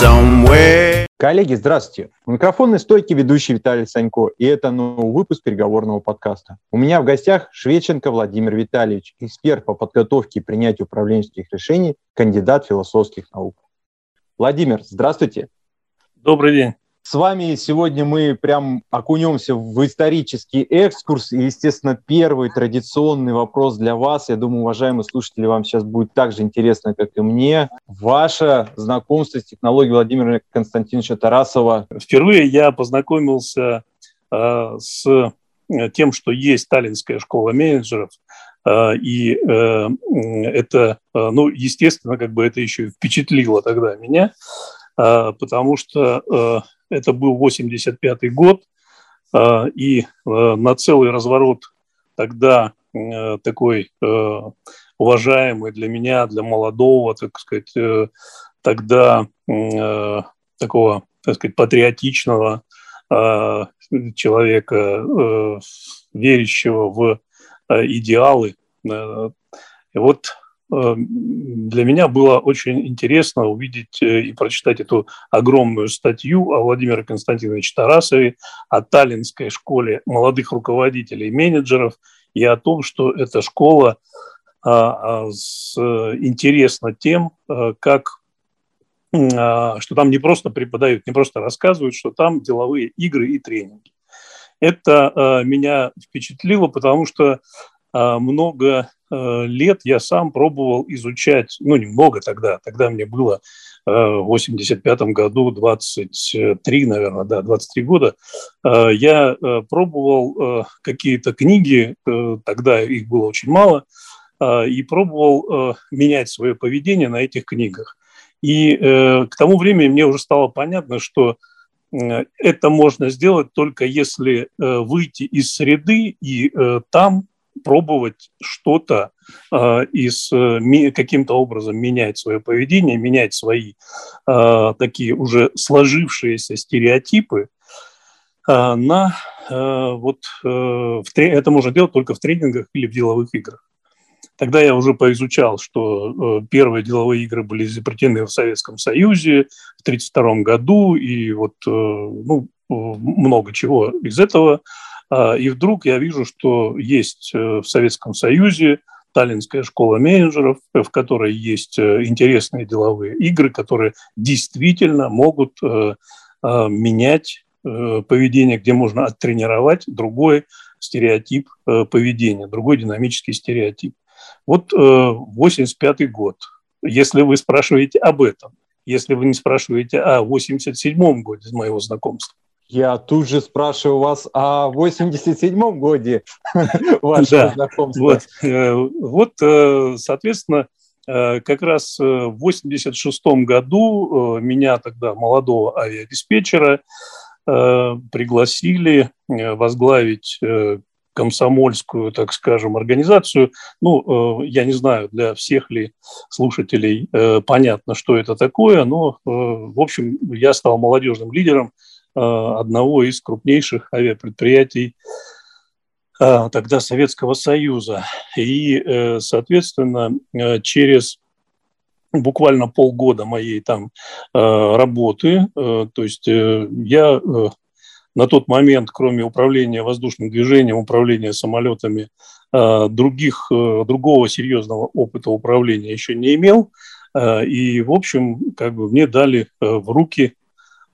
somewhere. Коллеги, здравствуйте. У микрофонной стойки ведущий Виталий Санько, и это новый выпуск переговорного подкаста. У меня в гостях Шведченко Владимир Витальевич, эксперт по подготовке и принятию управленческих решений, кандидат философских наук. Владимир, здравствуйте. Добрый день. С вами сегодня мы прям окунемся в исторический экскурс. И, естественно, первый традиционный вопрос для вас. Я думаю, уважаемые слушатели, вам сейчас будет так же интересно, как и мне. Ваше знакомство с технологией Владимира Константиновича Тарасова. Впервые я познакомился э, с э, тем, что есть Сталинская школа менеджеров. Э, и э, это, ну, естественно, как бы это еще впечатлило тогда меня, потому что это был 85 год, а, и э, на целый разворот тогда э, такой э, уважаемый для меня, для молодого, так сказать, тогда такого, так сказать, патриотичного человека, верящего в идеалы. И вот Э, для меня было очень интересно увидеть э, и прочитать эту огромную статью о Владимире Константиновиче Тарасове, о Таллинской школе молодых руководителей и менеджеров, и о том, что эта школа а, а, интересна тем, э, как а, что там не просто преподают, не просто рассказывают, что там деловые игры и тренинги. Это меня впечатлило, потому что много Э, лет я сам пробовал изучать, ну, немного тогда, тогда мне было э, в 85 году 23, наверное, да, 23 года, э, я пробовал какие-то книги, тогда их было очень мало, и пробовал менять свое поведение на этих книгах. И к тому времени мне уже стало понятно, что это можно сделать только если выйти из среды и там пробовать что-то э, из э, каким-то образом менять свое поведение, менять свои э, такие уже сложившиеся стереотипы э, на э, вот э, в, это можно делать только в тренингах или в деловых играх. Тогда я уже поизучал, что э, первые деловые игры были изобретены в Советском Союзе в 1932 году, и вот э, ну, много чего из этого и вдруг я вижу, что есть э, в Советском Союзе Таллинская школа менеджеров, в которой есть э, интересные деловые игры, которые действительно могут э, а, менять поведение, где можно оттренировать другой стереотип поведения, другой динамический стереотип. Вот 85 год. Если вы спрашиваете об этом, если вы не спрашиваете о 87 годе моего знакомства, я тут же спрашиваю вас о 87-м годе вашего знакомства. Вот, э, вот, э, соответственно, э, как раз в 86 году меня тогда, молодого авиадиспетчера, пригласили возглавить комсомольскую, так скажем, организацию. Ну, я не знаю, для всех ли слушателей понятно, что это такое, но, в общем, я стал молодежным лидером одного из крупнейших авиапредприятий э, тогда Советского Союза. И, э, соответственно, через буквально полгода моей там работы, то есть я на тот момент, кроме управления воздушным движением, управления самолетами, других, другого серьезного опыта управления еще не имел. И, в общем, как бы мне дали в руки Э,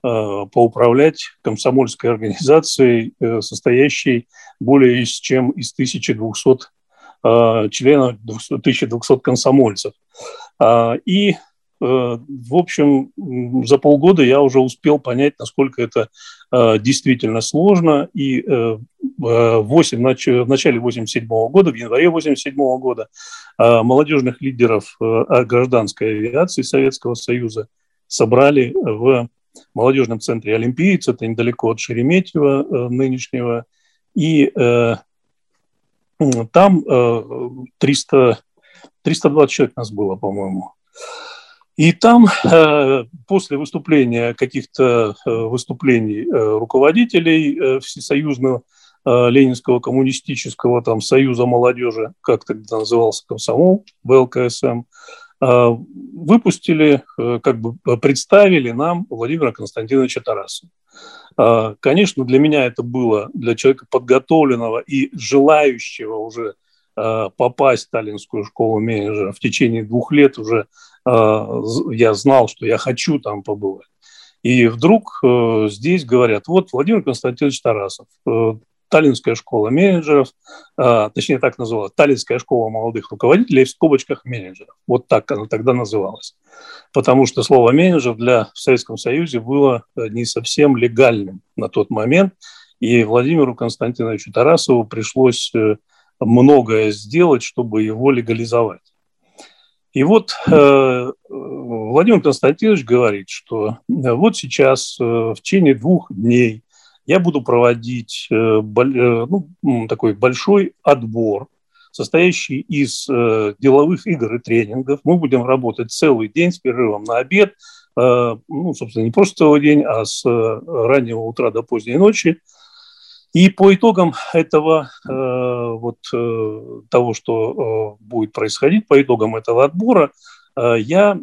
поуправлять комсомольской организацией, э, состоящей более чем из 1200 э, членов, 1200 комсомольцев. А, и, в общем, за полгода я уже успел понять, насколько это действительно сложно. И в, 8, в начале 87 года, в январе 87 года, молодежных лидеров гражданской авиации Советского Союза собрали в молодежном центре «Олимпиец», это недалеко от Шереметьева э, нынешнего, и э, там э, 300, 320 человек нас было, по-моему. И там э, после выступления каких-то э, выступлений э, руководителей э, Всесоюзного э, Ленинского коммунистического там, союза молодежи, как тогда назывался комсомол, ВЛКСМ, выпустили, как бы представили нам Владимира Константиновича Тарасова. Конечно, для меня это было, для человека подготовленного и желающего уже попасть в сталинскую школу менеджера в течение двух лет уже я знал, что я хочу там побывать. И вдруг э, здесь говорят, вот Владимир Константинович Тарасов, э, Таллинская школа менеджеров, э, точнее так называлась, Таллинская школа молодых руководителей в скобочках менеджеров. Вот так она тогда называлась. Потому что слово менеджер для в Советском Союзе было э, не совсем легальным на тот момент. И Владимиру Константиновичу Тарасову пришлось э, многое сделать, чтобы его легализовать. И вот э, Владимир Константинович говорит, что вот сейчас в течение двух дней я буду проводить э, э ну, такой большой отбор, состоящий из э, деловых игр и тренингов. Мы будем работать целый день с перерывом на обед, ну, собственно, не просто целый день, а с раннего утра до поздней ночи. И по итогам этого, вот того, что будет происходить, по итогам этого отбора, я,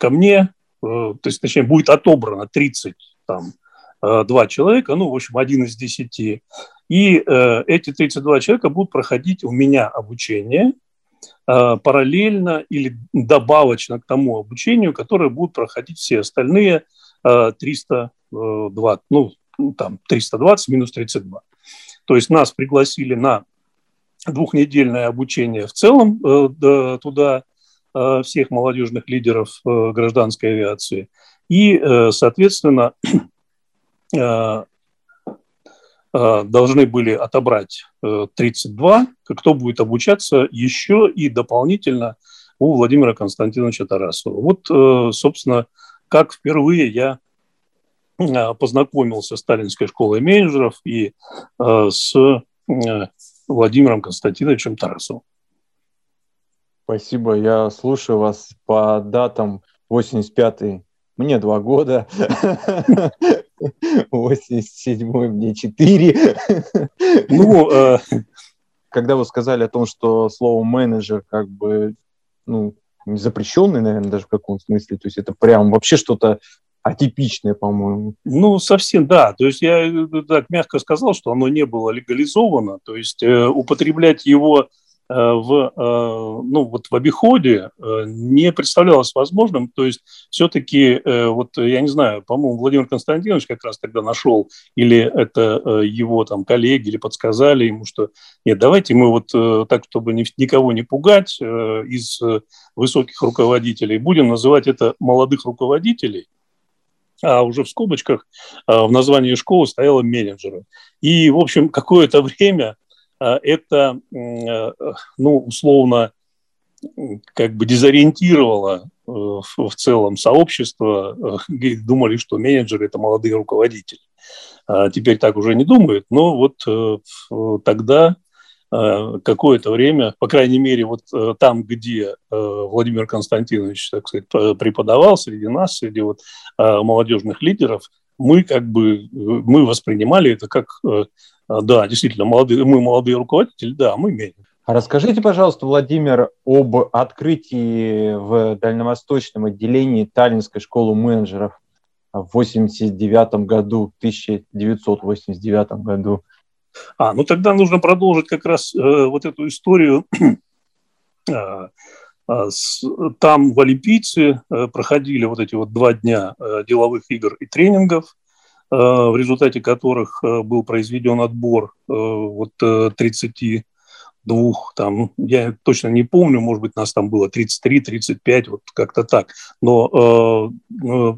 ко мне, то есть, точнее, будет отобрано 30 там, два человека, ну, в общем, один из десяти. И эти 32 человека будут проходить у меня обучение параллельно или добавочно к тому обучению, которое будут проходить все остальные 320, ну, ну, там 320 минус 32. То есть нас пригласили на двухнедельное обучение в целом э, туда э, всех молодежных лидеров э, гражданской авиации. И, э, соответственно, э, э, должны были отобрать 32, кто будет обучаться еще и дополнительно у Владимира Константиновича Тарасова. Вот, собственно, как впервые я Э, познакомился с сталинской школой менеджеров и э, с э, Владимиром Константиновичем Тарасовым. Спасибо. Я слушаю вас по датам 85-й. Мне два года. 87-й мне четыре. Ну, э... когда вы сказали о том, что слово менеджер как бы ну, запрещенный, наверное, даже в каком смысле, то есть это прям вообще что-то атипичное, по-моему. Ну, совсем, да. То есть я э, так мягко сказал, что оно не было легализовано. То есть э, употреблять его э, в, э, ну, вот в обиходе э, не представлялось возможным. То есть все-таки, э, вот я не знаю, по-моему, Владимир Константинович как раз тогда нашел, или это его там коллеги, или подсказали ему, что нет, давайте мы вот так, чтобы никого не пугать из высоких руководителей, будем называть это молодых руководителей – а уже в скобочках в названии школы стояло менеджеры. И, в общем, какое-то время это, а, ну, условно, как бы дезориентировало э, в целом сообщество. Думали, что менеджеры – это молодые руководители. Теперь так уже не думают, но вот э, тогда Э, какое-то время, по крайней мере, вот э, там, где э, Владимир Константинович, так сказать, преподавал среди нас, среди вот молодежных лидеров, мы как бы мы воспринимали это как, да, действительно, молодые, мы молодые руководители, да, мы менее. А расскажите, пожалуйста, Владимир, об открытии в дальневосточном отделении Таллинской школы менеджеров в 89 году, 1989 году. А, ну тогда нужно продолжить как раз э, вот эту историю. А, а, с, там в Олимпийце э, проходили вот эти вот два дня э, деловых игр и тренингов, э, в результате которых э, был произведен отбор э, вот э, 32 там, я точно не помню, может быть, нас там было 33-35, вот как-то так. Но э, э,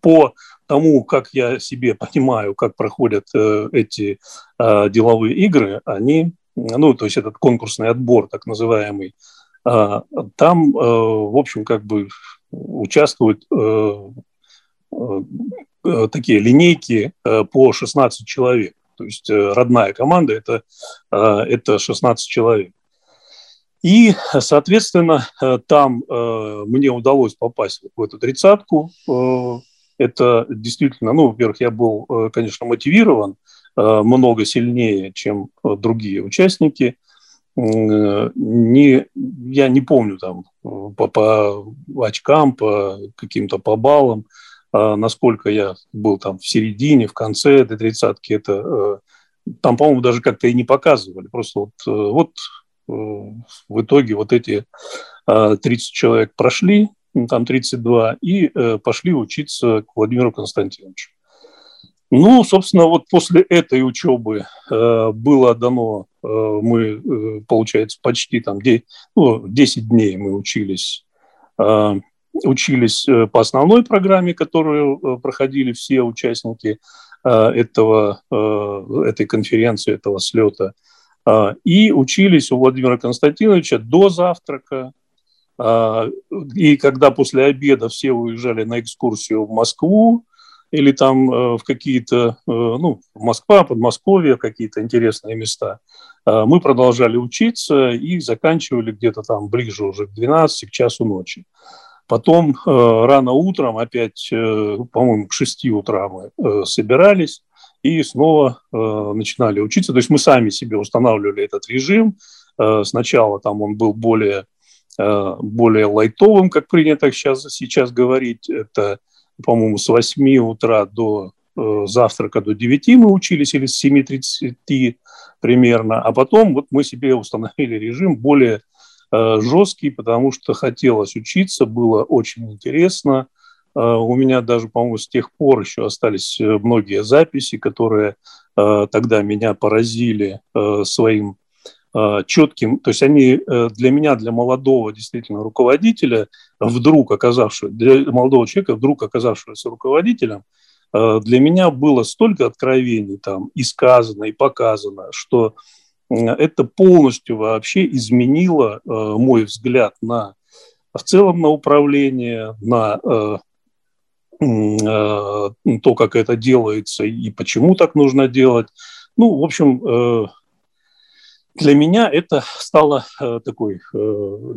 по тому, как я себе понимаю, как проходят э, эти э, деловые игры, они, ну, то есть этот конкурсный отбор, так называемый, э, там, э, в общем, как бы участвуют э, э, такие линейки э, по 16 человек. То есть э, родная команда это, э, это 16 человек. И, соответственно, э, там э, мне удалось попасть в эту тридцатку. Э, это действительно, ну, во-первых, я был, конечно, мотивирован много сильнее, чем другие участники. не, я не помню там по, по очкам, по каким-то по баллам, насколько я был там в середине, в конце этой тридцатки, это э, там, по-моему, даже как-то и не показывали. Просто вот, э, вот в итоге вот эти 30 человек прошли, там 32, и пошли учиться к Владимиру Константиновичу. Ну, собственно, вот после этой учебы э, было дано, э, мы, э, получается, почти там 10, ну, 10 дней мы учились, э, учились э, по основной программе, которую э, проходили все участники э, этого, этой конференции, этого слета, и учились у Владимира Константиновича до завтрака, и когда после обеда все уезжали на экскурсию в Москву, или там в какие-то, ну, Москва, Подмосковье, какие-то интересные места. Мы продолжали учиться и заканчивали где-то там ближе уже к 12, к часу ночи. Потом рано утром, опять, по-моему, к 6 утра мы собирались и снова начинали учиться. То есть мы сами себе устанавливали этот режим. Сначала там он был более, более лайтовым, как принято сейчас, сейчас говорить. Это по-моему, с 8 утра до э, завтрака до 9 мы учились, или с 7.30 примерно, а потом вот мы себе установили режим более э, жесткий, потому что хотелось учиться, было очень интересно. Э, у меня даже, по-моему, с тех пор еще остались э, многие записи, которые э, тогда меня поразили э, своим Э, четким, то есть они э, для меня, для молодого действительно руководителя, вдруг оказавшего, для молодого человека, вдруг оказавшегося руководителем, э, для меня было столько откровений там и сказано, и показано, что это полностью вообще изменило мой взгляд на в целом на управление, на то, как это делается и почему так нужно делать. Ну, в общем, для меня это стало э, такой э,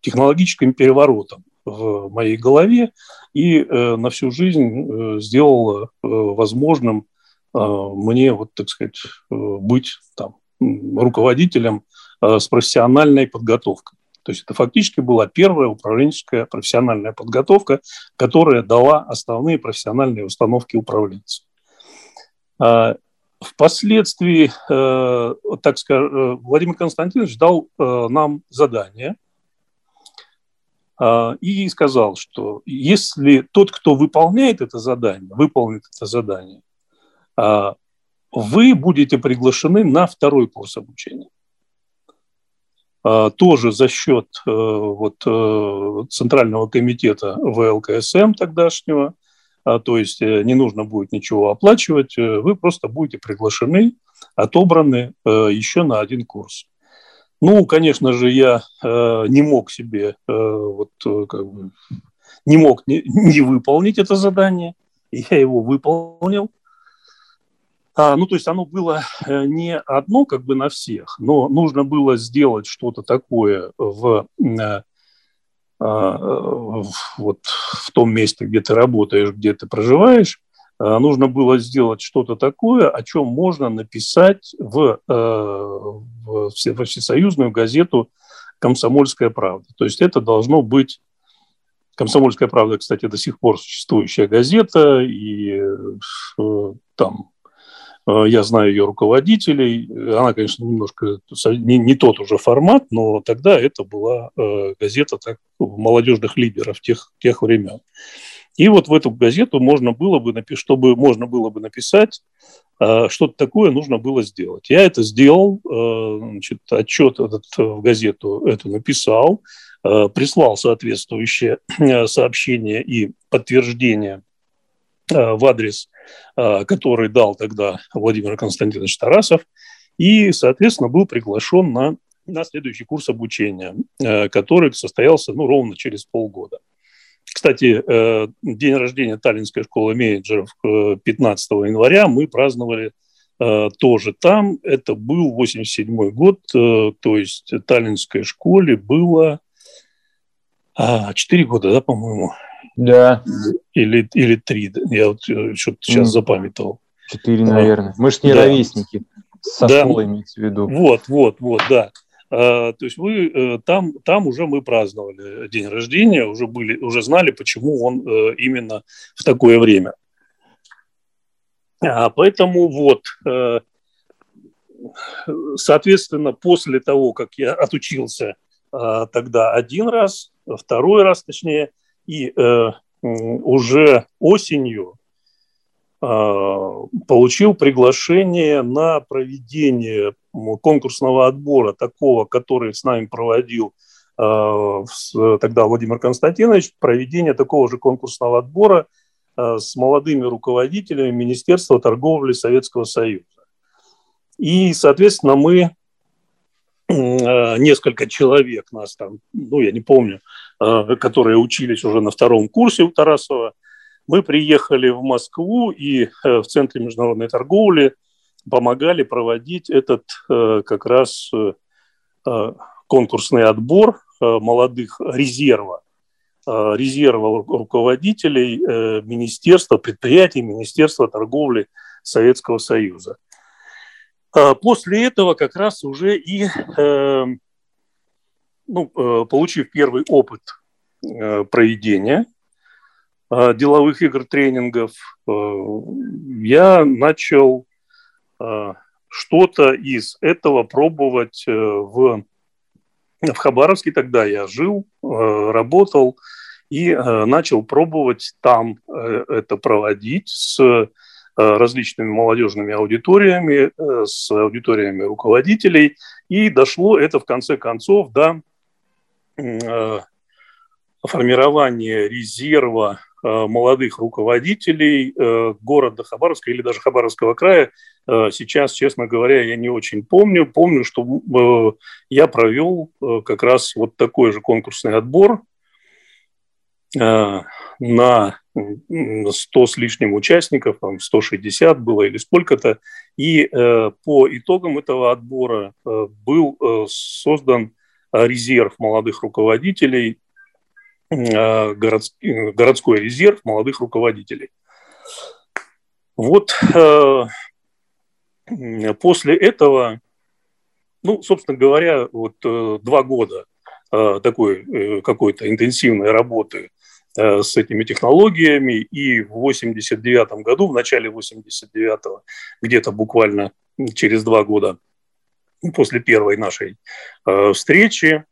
технологическим переворотом в моей голове и э, на всю жизнь сделало возможным мне, вот, так сказать, быть там, руководителем с профессиональной подготовкой. То есть это фактически была первая управленческая профессиональная подготовка, которая дала основные профессиональные установки управленца. А, Впоследствии, э, так скажем, э, Владимир Константинович дал э, нам задание и сказал, что если тот, кто выполняет это задание, выполнит это задание, вы будете приглашены на второй курс обучения. Тоже за счет вот, Центрального комитета ВЛКСМ тогдашнего – а, то есть э, не нужно будет ничего оплачивать, э, вы просто будете приглашены, отобраны э, еще на один курс. Ну, конечно же, я не мог себе, вот, как бы, не мог не, не выполнить это задание, я его выполнил. А, ну, то есть оно было не одно как бы на всех, но нужно было сделать что-то такое в а, вот в том месте, где ты работаешь, где ты проживаешь, а, нужно было сделать что-то такое, о чем можно написать в, э, в всесоюзную газету «Комсомольская правда». То есть это должно быть «Комсомольская правда», кстати, до сих пор существующая газета, и э, там Э, я знаю ее руководителей. Она, конечно, немножко не, не тот уже формат, но тогда это была э, газета так, молодежных лидеров тех, тех времен. И вот в эту газету можно было бы, написать, чтобы можно было бы написать, э, что-то такое нужно было сделать. Я это сделал, значит, отчет этот в газету это написал, прислал соответствующее сообщение и подтверждение в адрес Э, который дал тогда Владимир Константинович Тарасов, и, соответственно, был приглашен на, на следующий курс обучения, э, который состоялся ну, ровно через полгода. Кстати, э, день рождения Таллинской школы менеджеров 15 января мы праздновали тоже там. Это был 87 год, то есть Таллинской школе было 4 а, года, да, по-моему? Да. Или, или три. Я вот э, что-то сейчас запамятовал. Четыре, наверное. Мы же не да. ровесники. Со да. школы имеется в виду. Вот, вот, вот, да. А, то есть вы э, там, там уже мы праздновали день рождения, уже были, уже знали, почему он э, именно в такое время. А, поэтому вот, соответственно, после того, как я отучился а, тогда один раз, второй раз, точнее, и уже осенью получил приглашение на проведение конкурсного отбора, такого, который с нами проводил э, тогда Владимир Константинович, проведение такого же конкурсного отбора э, с молодыми руководителями Министерства торговли Советского Союза. И, соответственно, мы э, несколько человек нас там, ну, я не помню, которые учились уже на втором курсе у Тарасова, мы приехали в Москву и в Центре международной торговли помогали проводить этот э, как раз э, э, конкурсный отбор молодых резерва, резерва руководителей Министерства, предприятий Министерства торговли Советского Союза. После этого как раз уже и, ну, получив первый опыт проведения деловых игр тренингов, я начал Э, что-то из этого пробовать э, в, в Хабаровске. Тогда я жил, э, работал и начал пробовать там это проводить с различными молодежными аудиториями, с аудиториями руководителей. И дошло это в конце концов до формирования резерва Э, молодых руководителей э, города Хабаровска или даже Хабаровского края. Э, сейчас, честно говоря, я не очень помню. Помню, что я провел как раз вот такой же конкурсный отбор на 100 с лишним участников, там 160 было или сколько-то. И по итогам этого отбора был создан резерв молодых руководителей Э, городской, городской резерв молодых руководителей. Вот э, после этого, ну, собственно говоря, вот э, два года такой какой-то интенсивной работы с этими технологиями, и в 89 году, в начале 89-го, где-то буквально через два года после первой нашей встречи,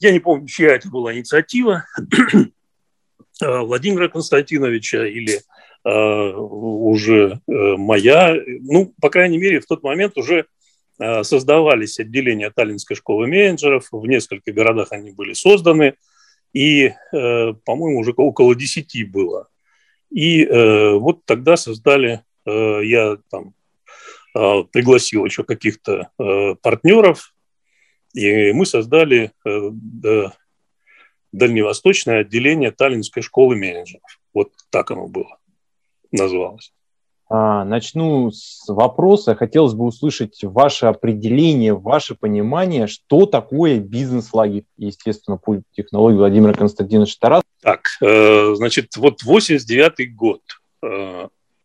я не помню, чья это была инициатива, а, Владимира Константиновича или э, уже э, моя. Ну, по крайней мере, в тот момент уже э, создавались отделения Таллинской школы менеджеров. В нескольких городах они были созданы. И, э, по-моему, уже около десяти было. И э, вот тогда создали, э, я там э, пригласил еще каких-то э, партнеров, и мы создали э, дальневосточное отделение Таллинской школы менеджеров. Вот так оно было, называлось. А, начну с вопроса. Хотелось бы услышать ваше определение, ваше понимание, что такое бизнес-лагерь, естественно, по технологии Владимира Константиновича Тарас. Так, э, значит, вот 89 год.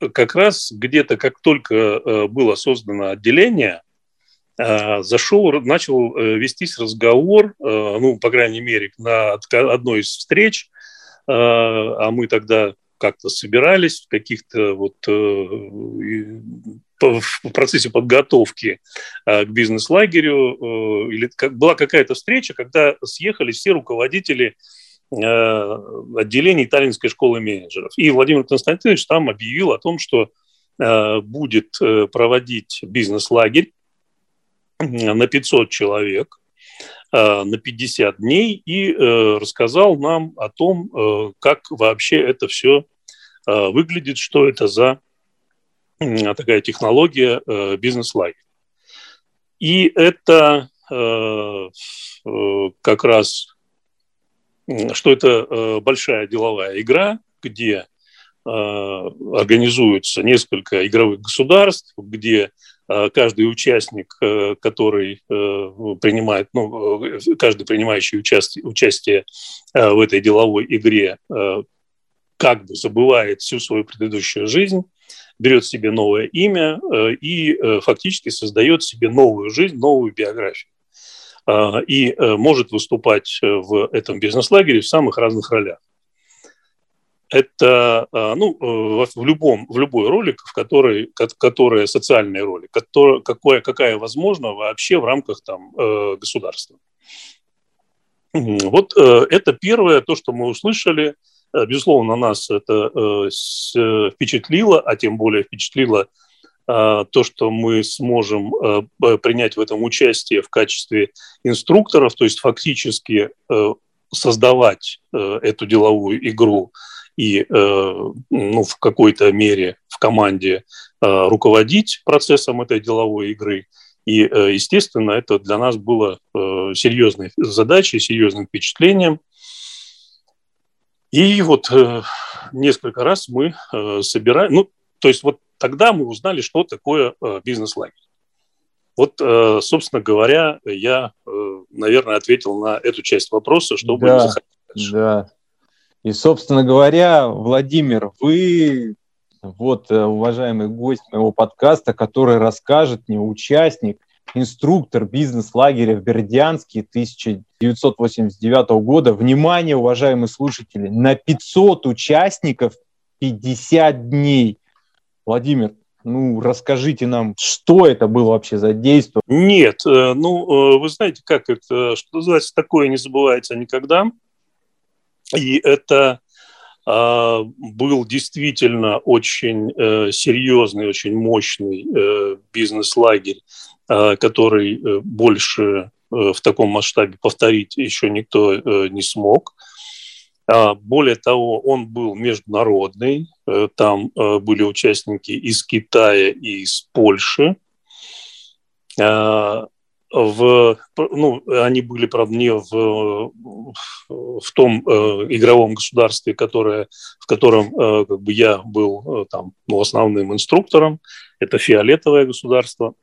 Э, как раз где-то, как только было создано отделение, Э, зашел, начал э, вестись разговор, э, ну, по крайней мере, на одной из встреч, а мы тогда как-то собирались в каких-то вот в процессе подготовки к бизнес-лагерю, или была какая-то встреча, когда съехались все руководители отделений Таллинской школы менеджеров. И Владимир Константинович там объявил о том, что будет проводить бизнес-лагерь на 500 человек э, на 50 дней и э, рассказал нам о том, э, как вообще это все выглядит, что это за такая технология бизнес-лагерь. И это как раз, что это большая деловая игра, где организуются несколько игровых государств, где Э, каждый участник, э, который э, принимает, ну, каждый принимающий участие, участие в этой деловой игре, как бы забывает всю свою предыдущую жизнь, берет себе новое имя и фактически создает себе новую жизнь, новую биографию. И может выступать в этом бизнес-лагере в самых разных ролях это ну, в, любом, в любой роли, в которой, которая социальная роль, которая, какая, какая возможна вообще в рамках там, государства. Вот э, это первое, то, что мы услышали. Э, безусловно, нас это э, впечатлило, а тем более впечатлило то, что мы сможем принять в этом участие в качестве инструкторов, то есть фактически создавать эту деловую игру и ну, в какой-то мере в команде руководить процессом этой деловой игры – и, э, естественно, это для нас было э, серьезной задачей, серьезным впечатлением. И вот э, несколько раз мы собираем, ну, то есть вот тогда мы узнали, что такое бизнес-лагерь. Вот, собственно говоря, я, наверное, ответил на эту часть вопроса, чтобы да, Да. И, собственно говоря, Владимир, вы вот э, уважаемый гость моего подкаста, который расскажет мне, участник, инструктор бизнес-лагеря в Бердянске 1989 года. Внимание, уважаемые слушатели, на 500 участников 50 дней. Владимир, ну, расскажите нам, что это было вообще за действие? Нет, э, ну, э, вы знаете, как это, что называется, такое не забывается никогда. И это а, был действительно очень э, серьезный, очень мощный бизнес-лагерь, а, который больше в таком масштабе повторить еще никто не смог. А, более того, он был международный. Там были участники из Китая и из Польши в, ну, они были, правда, не в, в том э, игровом государстве, которое, в котором э, как бы я был э, там, ну, основным инструктором. Это фиолетовое государство.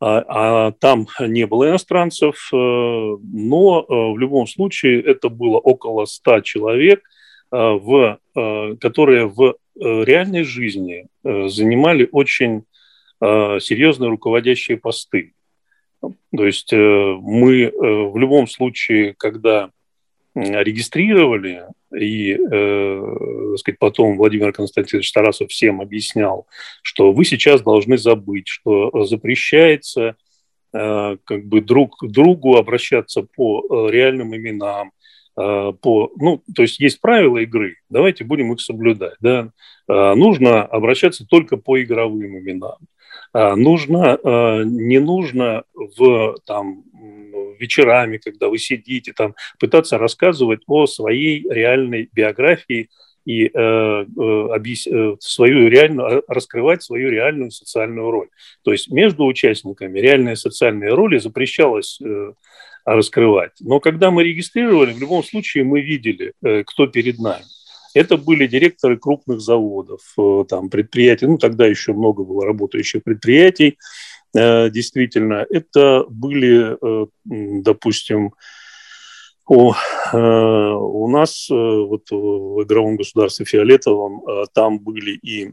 А, а там не было иностранцев, э, но э, в любом случае это было около 100 человек, э, в, которые в реальной жизни занимали очень серьезные руководящие посты. То есть мы в любом случае, когда регистрировали, и так сказать, потом Владимир Константинович Тарасов всем объяснял, что вы сейчас должны забыть, что запрещается как бы друг другу обращаться по реальным именам, по, ну, то есть есть правила игры, давайте будем их соблюдать. Да? Нужно обращаться только по игровым именам. А, нужно, а, не нужно в там, вечерами, когда вы сидите, там, пытаться рассказывать о своей реальной биографии и э, э, э свою реальную, а, раскрывать свою реальную социальную роль. То есть между участниками реальные социальные роли запрещалось э, раскрывать. Но когда мы регистрировали, в любом случае мы видели, э, кто перед нами. Это были директоры крупных заводов, э, там, предприятий, ну, тогда еще много было работающих предприятий, э, действительно. Это были, э, допустим, у, у нас вот в игровом государстве Фиолетовом там были и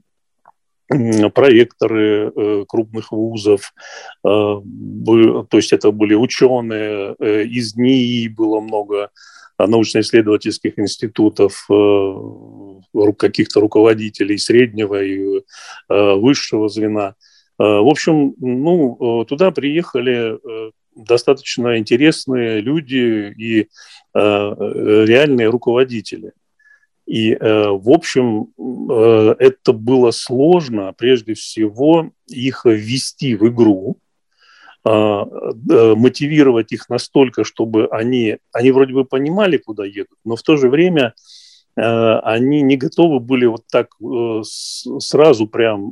проекторы крупных вузов, то есть это были ученые, из НИИ было много научно-исследовательских институтов, э, каких-то руководителей среднего и э, высшего звена. Э, в общем, ну, туда приехали достаточно интересные люди и реальные руководители. И, в общем, это было сложно, прежде всего, их ввести в игру, а, мотивировать их настолько, чтобы они, они вроде бы понимали, куда едут, но в то же время э, они не готовы были вот так э, сразу прям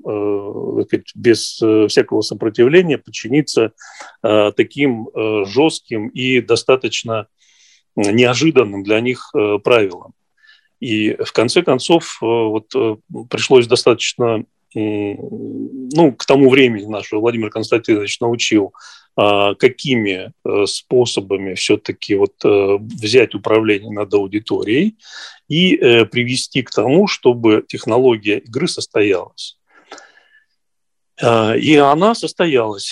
без всякого сопротивления подчиниться таким жестким и достаточно неожиданным для них правилам. И в конце концов вот пришлось достаточно ну, к тому времени наш Владимир Константинович научил, а, какими э, способами все-таки вот э, взять управление над аудиторией и э, привести к тому, чтобы технология игры состоялась. И она состоялась.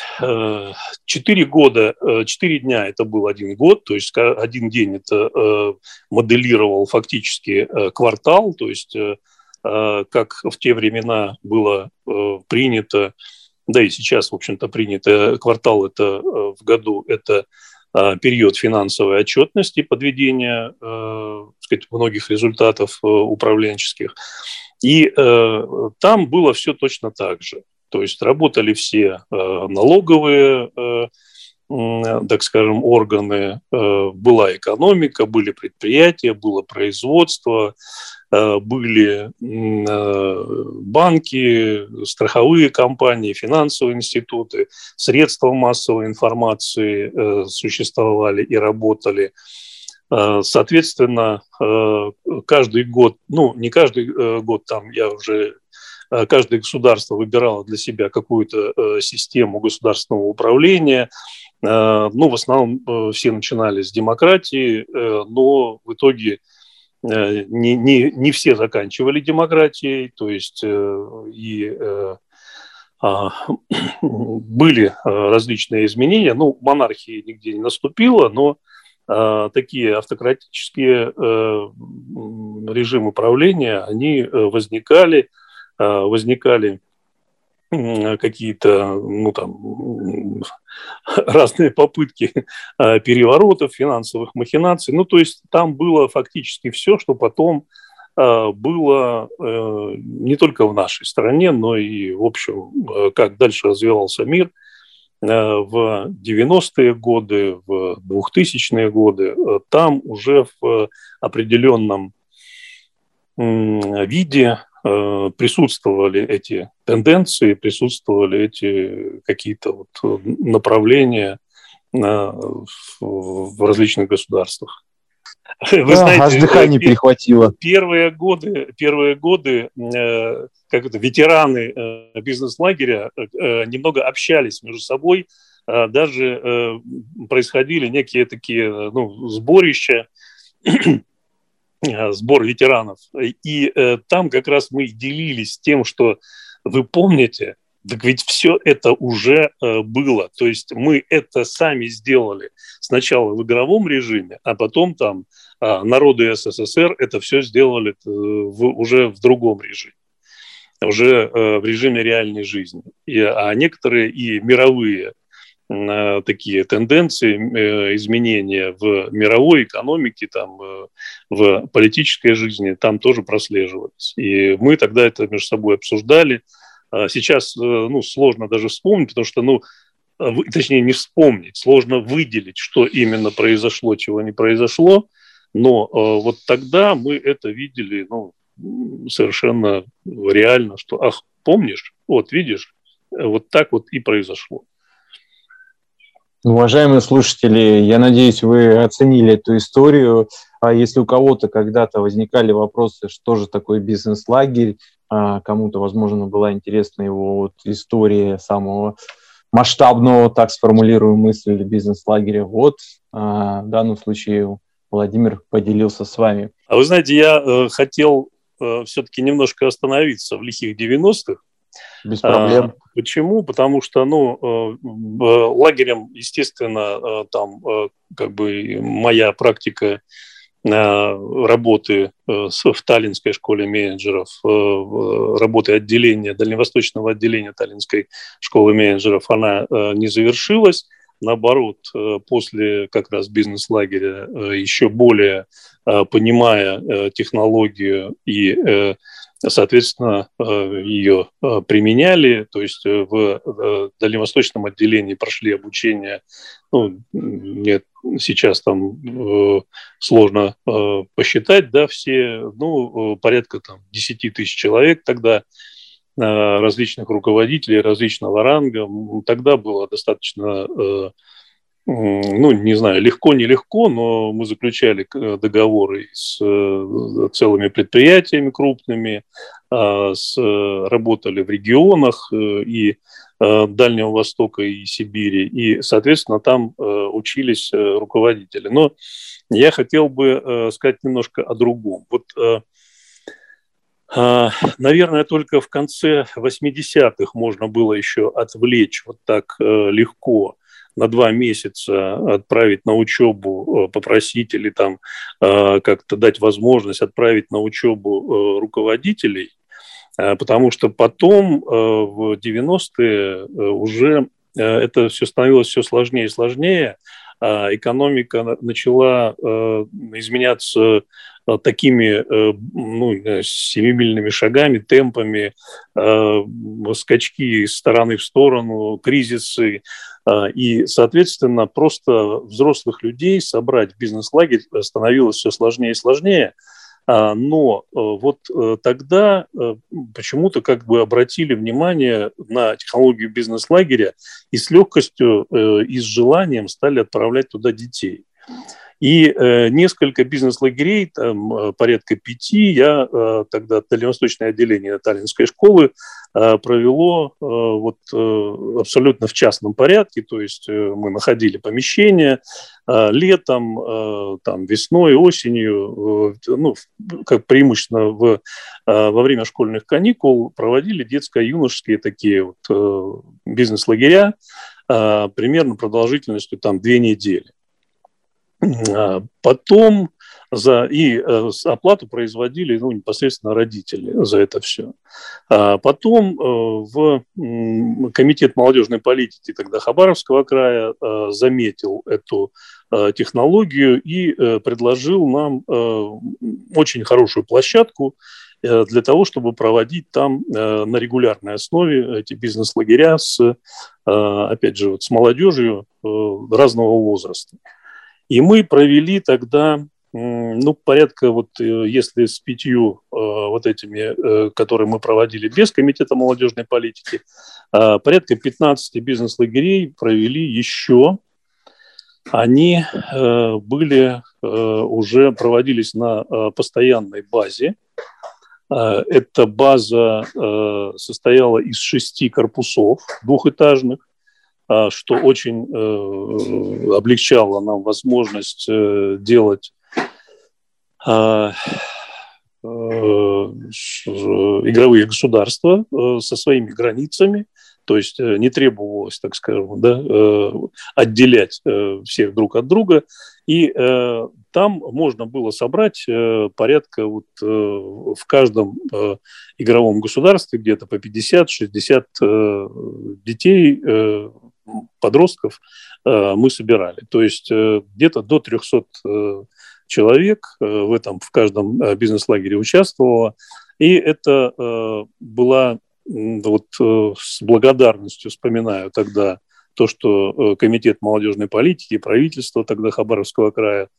Четыре года, четыре дня это был один год, то есть один день это моделировал фактически квартал, то есть как в те времена было принято да и сейчас, в общем-то, принято, квартал это э, в году, это э, период финансовой отчетности, подведения э, сказать, многих результатов управленческих. И там было все точно так же. То есть работали все налоговые так скажем, органы, была экономика, были предприятия, было производство, Э, были э, банки, страховые компании, финансовые институты, средства массовой информации э, существовали и работали. Соответственно, каждый год, ну, не каждый год, там я уже каждое государство выбирало для себя какую-то систему государственного управления. Ну, в основном все начинали с демократии, но в итоге Э, не, не, не все заканчивали демократией, то есть э, и э, а, были различные изменения. Ну, монархии нигде не наступило, но такие автократические режимы правления, они возникали, возникали какие-то ну, там, разные попытки а, переворотов, финансовых махинаций. Ну, то есть там было фактически все, что потом а, было э, не только в нашей стране, но и, в общем, э, как дальше развивался мир э, в 90-е годы, в 2000-е годы. Там уже в определенном виде присутствовали эти тенденции, присутствовали эти какие-то вот э, направления э, в различных государствах. Вы да, знаете, аж дыхание пер- перехватило. Первые годы, первые годы как это, ветераны бизнес-лагеря немного общались между собой, даже происходили некие такие ну, сборища, Э, сбор ветеранов. И э, там как раз мы делились тем, что вы помните, так ведь все это уже э, было. То есть мы это сами сделали сначала в игровом режиме, а потом там э, народы СССР это все сделали э, в, уже в другом режиме уже э, в режиме реальной жизни. И, а некоторые и мировые такие тенденции, э, изменения в мировой экономике, там, э, в политической жизни, там тоже прослеживались. И мы тогда это между собой обсуждали. А сейчас э, ну, сложно даже вспомнить, потому что, ну, точнее, не вспомнить, сложно выделить, что именно произошло, чего не произошло. Но вот тогда мы это видели ну, совершенно реально, что, ах, помнишь, вот видишь, вот так вот и произошло. Уважаемые слушатели, я надеюсь, вы оценили эту историю. А если у кого-то когда-то возникали вопросы, что же такое бизнес-лагерь, а кому-то, возможно, была интересна его вот история самого масштабного, так сформулирую мысль, бизнес-лагеря, вот а, в данном случае Владимир поделился с вами. А вы знаете, я э, хотел э, все-таки немножко остановиться в лихих 90-х, без проблем. А, почему? Потому что, ну, э, лагерем, естественно, э, там как бы моя практика работы в Таллинской школе менеджеров, работы отделения, дальневосточного отделения Таллинской школы менеджеров, она не завершилась. Наоборот, после как раз бизнес-лагеря, еще более понимая технологию и соответственно, э, ее э, применяли, то есть э, в дальневосточном отделении прошли обучение, ну, нет, сейчас там сложно посчитать, да, все, ну, порядка там 10 тысяч человек тогда, различных руководителей различного ранга, тогда было достаточно ну, не знаю, легко, нелегко, но мы заключали договоры с целыми предприятиями крупными, с, работали в регионах и Дальнего Востока и Сибири, и, соответственно, там учились руководители. Но я хотел бы сказать немножко о другом. Вот а, наверное, только в конце 80-х можно было еще отвлечь вот так э, легко на два месяца отправить на учебу, э, попросить или там э, как-то дать возможность отправить на учебу руководителей, потому что потом в 90-е уже это все становилось все сложнее и сложнее, а экономика начала изменяться Э, такими э, ну, семимильными шагами, темпами, э, скачки из стороны в сторону, кризисы. И, соответственно, просто взрослых людей собрать в бизнес-лагерь становилось все сложнее и сложнее. Но вот тогда почему-то как бы обратили внимание на технологию бизнес-лагеря и с легкостью и с желанием стали отправлять туда детей. И э, несколько бизнес-лагерей, там э, порядка пяти, я э, тогда дальневосточное отделение Таллинской школы э, провело э, вот э, абсолютно в частном порядке, то есть э, мы находили помещение э, летом, э, там весной, осенью, э, ну, как преимущественно в, э, во время школьных каникул проводили детско-юношеские такие вот э, бизнес-лагеря э, примерно продолжительностью там две недели. А, потом за, и э, оплату производили ну, непосредственно родители за это все. А потом э, в Комитет молодежной политики тогда Хабаровского края э, заметил эту технологию и предложил нам очень хорошую площадку для того, чтобы проводить там на регулярной основе эти бизнес-лагеря с, опять же, вот с молодежью разного возраста. И мы провели тогда ну, порядка, вот э, если с пятью э, вот этими, э, которые мы проводили без Комитета молодежной политики, порядка 15 бизнес-лагерей провели еще. Они были, уже проводились на постоянной базе. Эта база состояла из шести корпусов двухэтажных. А, что очень э, облегчало нам возможность э, делать а, э, игровые государства со своими границами, то есть не требовалось, так скажем, да, отделять всех друг от друга, и там можно было собрать порядка вот в каждом игровом государстве где-то по 50-60 детей подростков э, мы собирали. То есть э, где-то до 300 э, человек в этом, в каждом бизнес-лагере участвовало. И это была вот с благодарностью вспоминаю тогда то, что Комитет молодежной политики правительство тогда Хабаровского края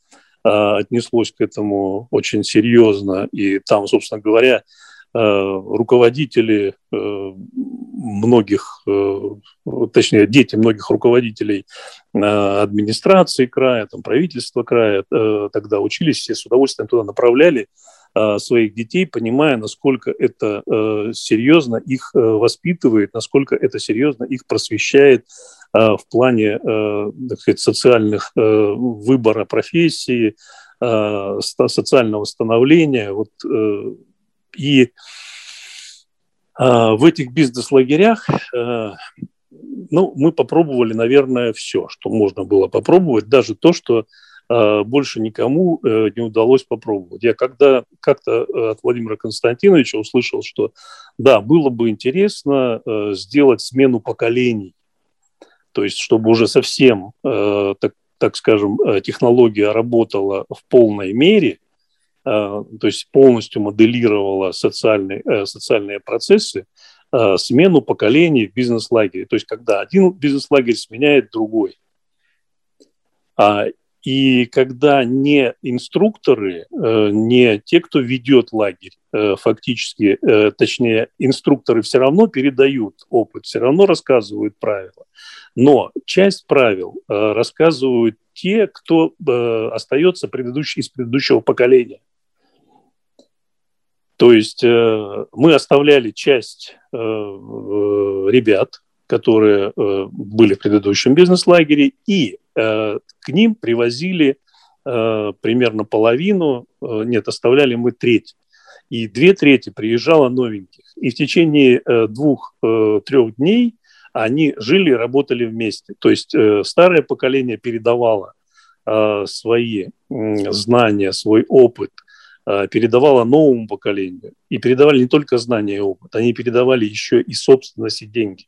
отнеслось к этому очень серьезно. И там, собственно говоря, руководители многих, э, точнее, дети многих руководителей э, администрации края, там, правительства края э, тогда учились, все с удовольствием туда направляли своих детей, понимая, насколько это серьезно их воспитывает, насколько это серьезно их просвещает в плане так сказать, социальных выбора профессии, социального становления. Вот, и а, в этих бизнес-лагерях э, ну, мы попробовали, наверное, все, что можно было попробовать, даже то, что э, больше никому э, не удалось попробовать. Я когда как-то от Владимира Константиновича услышал, что да, было бы интересно сделать смену поколений, то есть чтобы уже совсем, так, так скажем, технология работала в полной мере, Э, то есть полностью моделировала социальные, э, социальные процессы, э, смену поколений в бизнес-лагере. То есть когда один бизнес-лагерь сменяет другой. А, и когда не инструкторы, не те, кто ведет лагерь, фактически, точнее, инструкторы все равно передают опыт, все равно рассказывают правила. Но часть правил рассказывают те, кто остается предыдущий, из предыдущего поколения. То есть э, мы оставляли часть э, ребят, которые э, были в предыдущем бизнес-лагере, и к ним привозили примерно половину, нет, оставляли мы треть. И две трети приезжало новеньких. И в течение двух-трех дней они жили и работали вместе. То есть старое поколение передавало свои знания, свой опыт – Э, передавала новому поколению. И передавали не только знания и опыт, они передавали еще и собственность и деньги.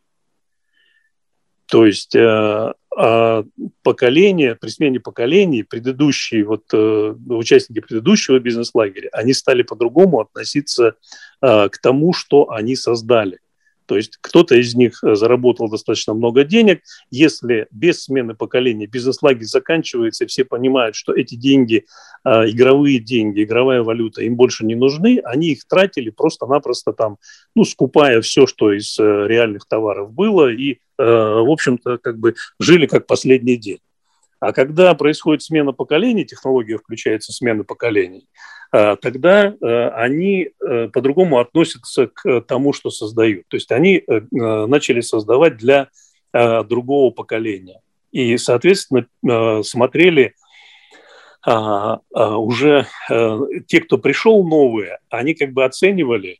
То есть э, а поколение, при смене поколений, предыдущие вот, э, участники предыдущего бизнес-лагеря, они стали по-другому относиться к тому, что они создали. То есть кто-то из них э, заработал достаточно много денег. Если без смены поколения бизнес-лагерь заканчивается, все понимают, что эти деньги, э, игровые деньги, игровая валюта им больше не нужны, они их тратили просто-напросто там, ну, скупая все, что из э, реальных товаров было, и, в общем-то, как бы жили как последний день. А когда происходит смена поколений, технология включается смена поколений, Э, тогда э, они э, по-другому относятся к тому, что создают. То есть они начали создавать для другого поколения. И, соответственно, смотрели уже те, кто пришел новые, они как бы оценивали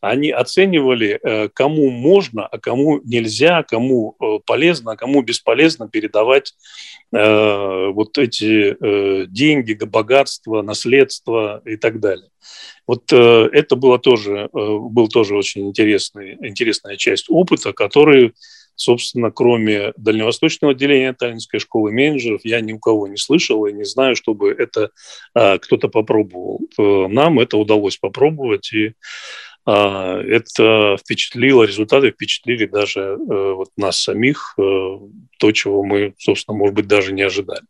они оценивали, э, кому можно, а кому нельзя, кому э, полезно, а кому бесполезно передавать э, вот эти деньги, богатство, наследство и так далее. Вот это было тоже, был тоже очень интересный, интересная часть опыта, который, собственно, кроме дальневосточного отделения Таллинской школы менеджеров, я ни у кого не слышал и не знаю, чтобы это кто-то попробовал. Нам это удалось попробовать, и это впечатлило, результаты впечатлили даже э, вот нас самих, э, то, чего мы, собственно, может быть, даже не ожидали.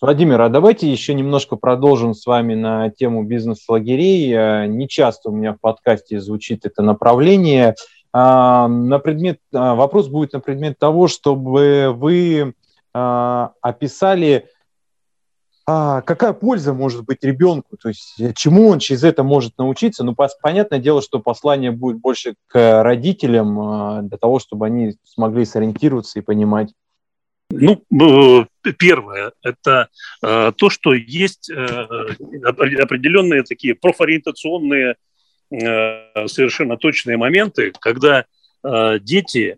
Владимир, а давайте еще немножко продолжим с вами на тему бизнес-лагерей. Э, не часто у меня в подкасте звучит это направление. А, на предмет, а, вопрос будет на предмет того, чтобы вы описали а какая польза может быть ребенку, то есть э, чему он через это может научиться. Ну, понятное дело, что послание будет больше к родителям, а, для того, чтобы они смогли сориентироваться и понимать. Ну, первое – это э, то, что есть э, определенные такие профориентационные совершенно точные моменты, когда дети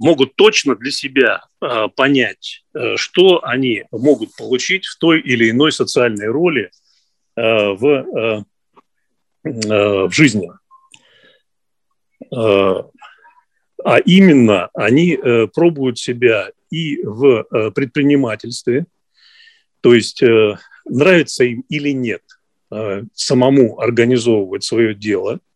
могут точно для себя э, понять, э, что они могут получить в той или иной социальной роли э, в, э, э, в жизни. Э, а именно они пробуют себя и в предпринимательстве, то есть нравится им или нет самому организовывать свое дело –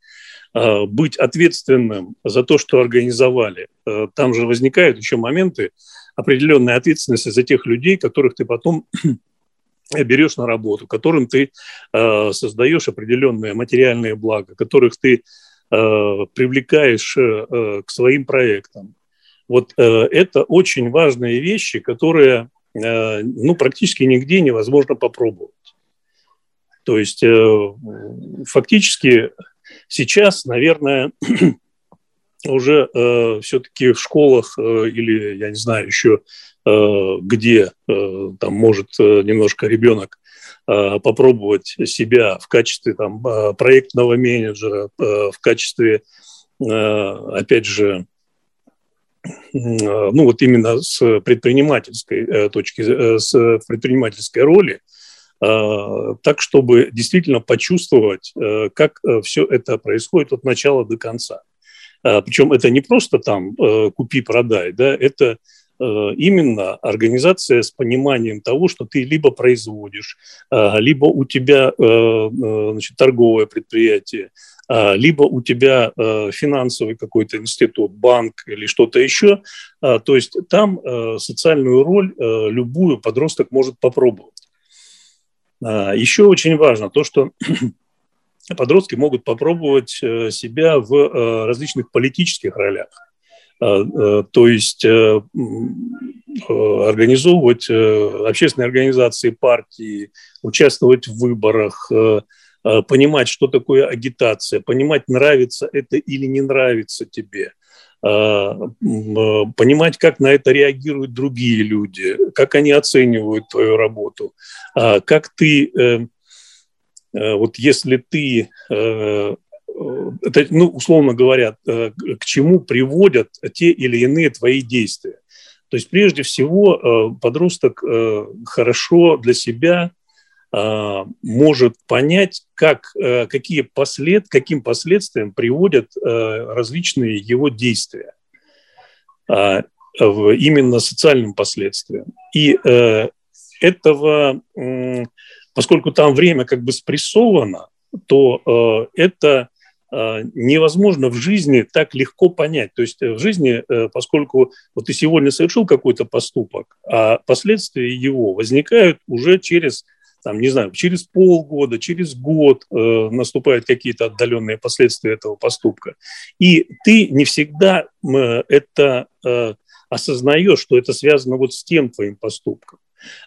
быть ответственным за то, что организовали. Э, там же возникают еще моменты определенной ответственности за тех людей, которых ты потом берешь на работу, которым ты э, создаешь определенные материальные блага, которых ты привлекаешь к своим проектам. Вот это очень важные вещи, которые ну, практически нигде невозможно попробовать. То есть фактически Сейчас, наверное, уже э, все-таки в школах э, или, я не знаю, еще э, где э, там может э, немножко ребенок э, попробовать себя в качестве там, э, проектного менеджера, э, в качестве, опять же, ну вот именно с предпринимательской точки, с предпринимательской роли, так, чтобы действительно почувствовать, э, как э, все это происходит от начала до конца. Причем это не просто там купи-продай, да, это именно организация с пониманием того, что ты либо производишь, либо у тебя значит, торговое предприятие, либо у тебя финансовый какой-то институт, банк или что-то еще. То есть там социальную роль любую подросток может попробовать. Еще очень важно то, что подростки могут попробовать э, себя в э, различных политических ролях. То есть организовывать общественные организации, партии, участвовать в выборах, Э, понимать, что такое агитация, понимать, нравится это или не нравится тебе, э, э, понимать, как на это реагируют другие люди, как они оценивают твою работу, как ты, вот если ты, ну, условно говоря, к чему приводят те или иные твои действия. То есть прежде всего подросток хорошо для себя а, может понять, как, э, какие послед, каким последствиям приводят э, различные его действия, а, именно социальным последствиям. И э, этого, поскольку там время как бы спрессовано, то это невозможно в жизни так легко понять. То есть в жизни, поскольку вот ты сегодня совершил какой-то поступок, а последствия его возникают уже через там, не знаю, через полгода, через год э, наступают какие-то отдаленные последствия этого поступка. И ты не всегда э, это э, осознаешь, что это связано вот с тем твоим поступком.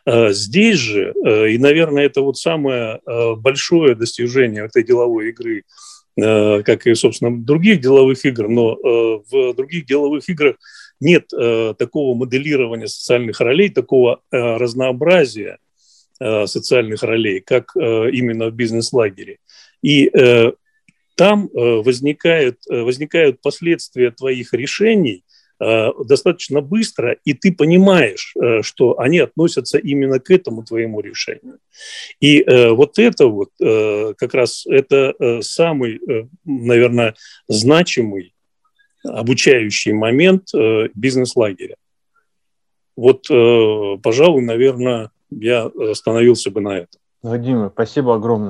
Э, здесь же, э, и, наверное, это вот самое э, большое достижение этой деловой игры, как и, собственно, других деловых игр, но в других деловых играх нет такого моделирования социальных ролей, такого разнообразия, социальных ролей, как э, именно в бизнес-лагере. И э, там возникают, возникают последствия твоих решений достаточно быстро, и ты понимаешь, что они относятся именно к этому твоему решению. И вот это вот как раз это самый, наверное, значимый обучающий момент бизнес-лагеря. Вот, пожалуй, наверное, я остановился бы на этом. Владимир, спасибо огромное.